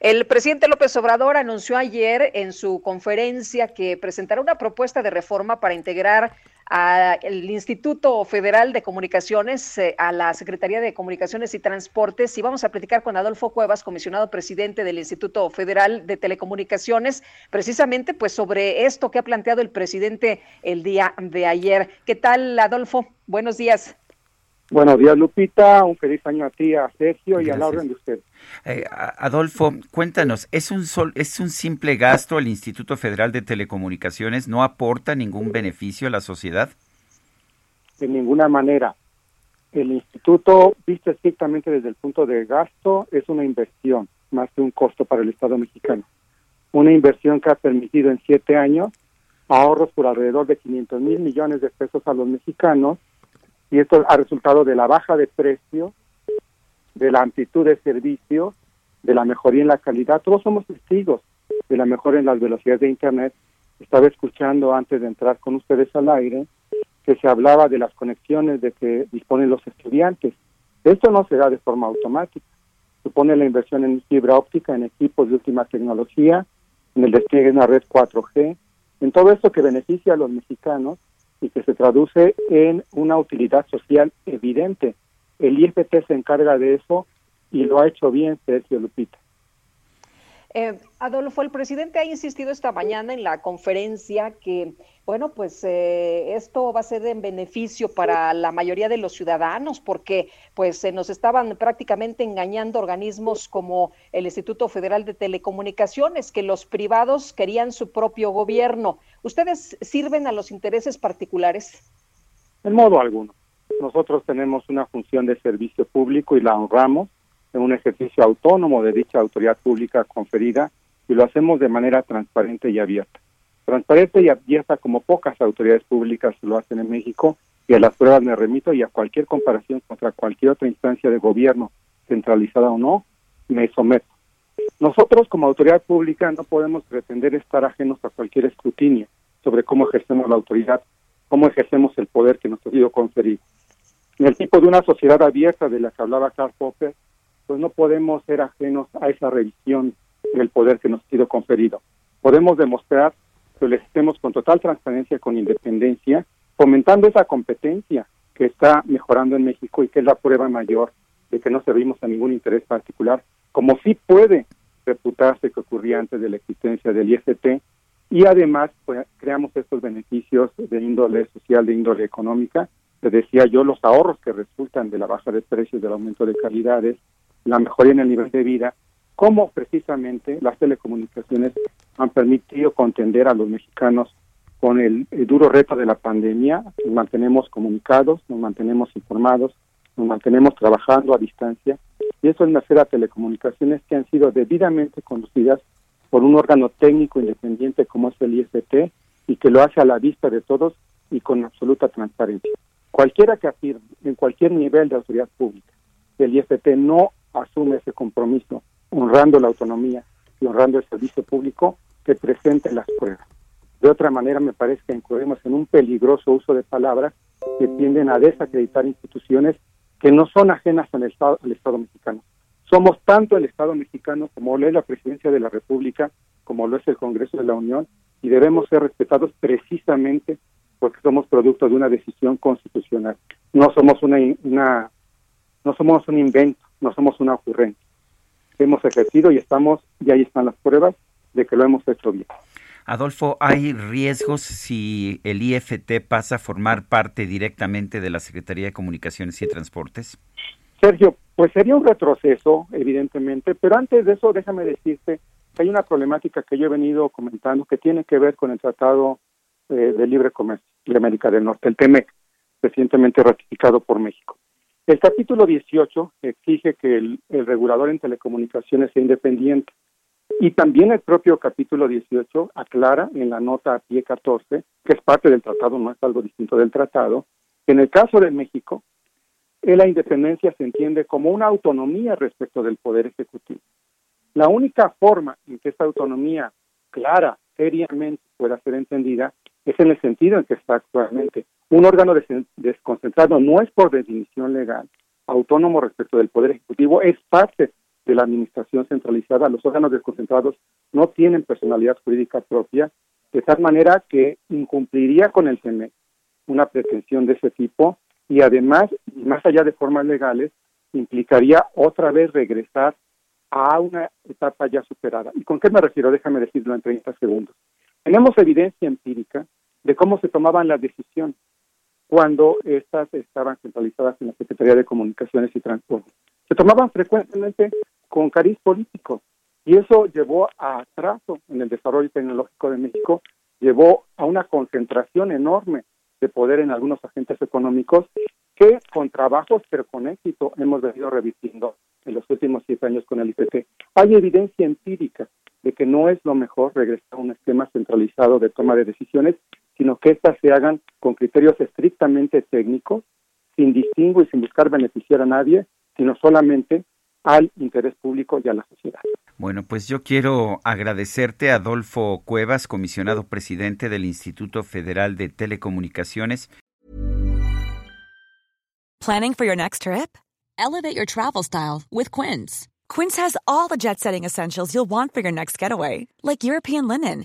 El presidente López Obrador anunció ayer en su conferencia que presentará una propuesta de reforma para integrar al Instituto Federal de Comunicaciones, eh, a la Secretaría de Comunicaciones y Transportes, y vamos a platicar con Adolfo Cuevas, comisionado presidente del Instituto Federal de Telecomunicaciones, precisamente pues sobre esto que ha planteado el presidente el día de ayer. ¿Qué tal, Adolfo? Buenos días. Buenos días, Lupita. Un feliz año a ti, a Sergio y a la orden de usted. Eh, Adolfo, cuéntanos, ¿es un, sol, ¿es un simple gasto el Instituto Federal de Telecomunicaciones? ¿No aporta ningún beneficio a la sociedad? De ninguna manera. El instituto, visto estrictamente desde el punto de gasto, es una inversión, más que un costo para el Estado mexicano. Una inversión que ha permitido en siete años ahorros por alrededor de 500 mil millones de pesos a los mexicanos y esto ha resultado de la baja de precio, de la amplitud de servicio, de la mejoría en la calidad. Todos somos testigos de la mejora en las velocidades de Internet. Estaba escuchando antes de entrar con ustedes al aire que se hablaba de las conexiones de que disponen los estudiantes. Esto no se da de forma automática. Supone la inversión en fibra óptica, en equipos de última tecnología, en el despliegue de una red 4G, en todo esto que beneficia a los mexicanos y que se traduce en una utilidad social evidente. El IFT se encarga de eso y lo ha hecho bien Sergio Lupita. Eh, Adolfo, el presidente ha insistido esta mañana en la conferencia que, bueno, pues eh, esto va a ser en beneficio para la mayoría de los ciudadanos porque pues se nos estaban prácticamente engañando organismos como el Instituto Federal de Telecomunicaciones, que los privados querían su propio gobierno. ¿Ustedes sirven a los intereses particulares? En modo alguno. Nosotros tenemos una función de servicio público y la honramos en un ejercicio autónomo de dicha autoridad pública conferida y lo hacemos de manera transparente y abierta. Transparente y abierta como pocas autoridades públicas lo hacen en México y a las pruebas me remito y a cualquier comparación contra cualquier otra instancia de gobierno, centralizada o no, me someto. Nosotros como autoridad pública no podemos pretender estar ajenos a cualquier escrutinio sobre cómo ejercemos la autoridad, cómo ejercemos el poder que nos ha sido conferido. En el tipo de una sociedad abierta de la que hablaba Karl Popper, pues no podemos ser ajenos a esa revisión del poder que nos ha sido conferido. Podemos demostrar que lo estemos con total transparencia, con independencia, fomentando esa competencia que está mejorando en México y que es la prueba mayor de que no servimos a ningún interés particular, como sí puede reputarse que ocurría antes de la existencia del IFT, y además pues, creamos estos beneficios de índole social, de índole económica. Les decía yo, los ahorros que resultan de la baja de precios, del aumento de calidades, la mejoría en el nivel de vida, cómo precisamente las telecomunicaciones han permitido contender a los mexicanos con el, duro reto de la pandemia, nos mantenemos comunicados, nos mantenemos informados, nos mantenemos trabajando a distancia, y eso es nacer a telecomunicaciones que han sido debidamente conducidas por un órgano técnico independiente como es el IFT y que lo hace a la vista de todos y con absoluta transparencia. Cualquiera que afirme en cualquier nivel de autoridad pública que el IFT no asume ese compromiso, honrando la autonomía y honrando el servicio público, que presente las pruebas. De otra manera, me parece que incurrimos en un peligroso uso de palabras que tienden a desacreditar instituciones que no son ajenas al Estado, mexicano. Somos tanto el Estado mexicano como lo es la Presidencia de la República, como lo es el Congreso de la Unión, y debemos ser respetados precisamente porque somos producto de una decisión constitucional. No somos una, una no somos un invento no somos una ocurrencia. Hemos ejercido y estamos, y ahí están las pruebas de que lo hemos hecho bien. Adolfo, ¿hay riesgos si el IFT pasa a formar parte directamente de la Secretaría de Comunicaciones y Transportes? Sergio, pues sería un retroceso, evidentemente, pero antes de eso déjame decirte que hay una problemática que yo he venido comentando que tiene que ver con el Tratado eh, de Libre Comercio de América del Norte, el TEMEC, recientemente ratificado por México. El capítulo 18 exige que el, regulador en telecomunicaciones sea independiente y también el propio capítulo 18 aclara en la nota a pie 14, que es parte del tratado, no es algo distinto del tratado, que en el caso de México, la independencia se entiende como una autonomía respecto del Poder Ejecutivo. La única forma en que esta autonomía clara, seriamente pueda ser entendida, es en el sentido en que está actualmente. Un órgano desconcentrado no es por definición legal autónomo respecto del Poder Ejecutivo, es parte de la administración centralizada. Los órganos desconcentrados no tienen personalidad jurídica propia, de tal manera que incumpliría con el TEMEC una pretensión de ese tipo y además, más allá de formas legales, implicaría otra vez regresar a una etapa ya superada. ¿Y con qué me refiero? Déjame decirlo en 30 segundos. Tenemos evidencia empírica de cómo se tomaban las decisiones cuando estas estaban centralizadas en la Secretaría de Comunicaciones y Transporte. Se tomaban frecuentemente con cariz político y eso llevó a atraso en el desarrollo tecnológico de México, llevó a una concentración enorme de poder en algunos agentes económicos que con trabajos pero con éxito hemos venido revirtiendo en los últimos siete años con el IPT. Hay evidencia empírica de que no es lo mejor regresar a un esquema centralizado de toma de decisiones, sino que éstas se hagan con criterios estrictamente técnicos, sin distingo y sin buscar beneficiar a nadie, sino solamente al interés público y a la sociedad. Bueno, pues yo quiero agradecerte a Adolfo Cuevas, comisionado presidente del Instituto Federal de Telecomunicaciones. Planning for your next trip? Elevate your travel style with Quince. Quince has all the jet-setting essentials you'll want for your next getaway, like European linen,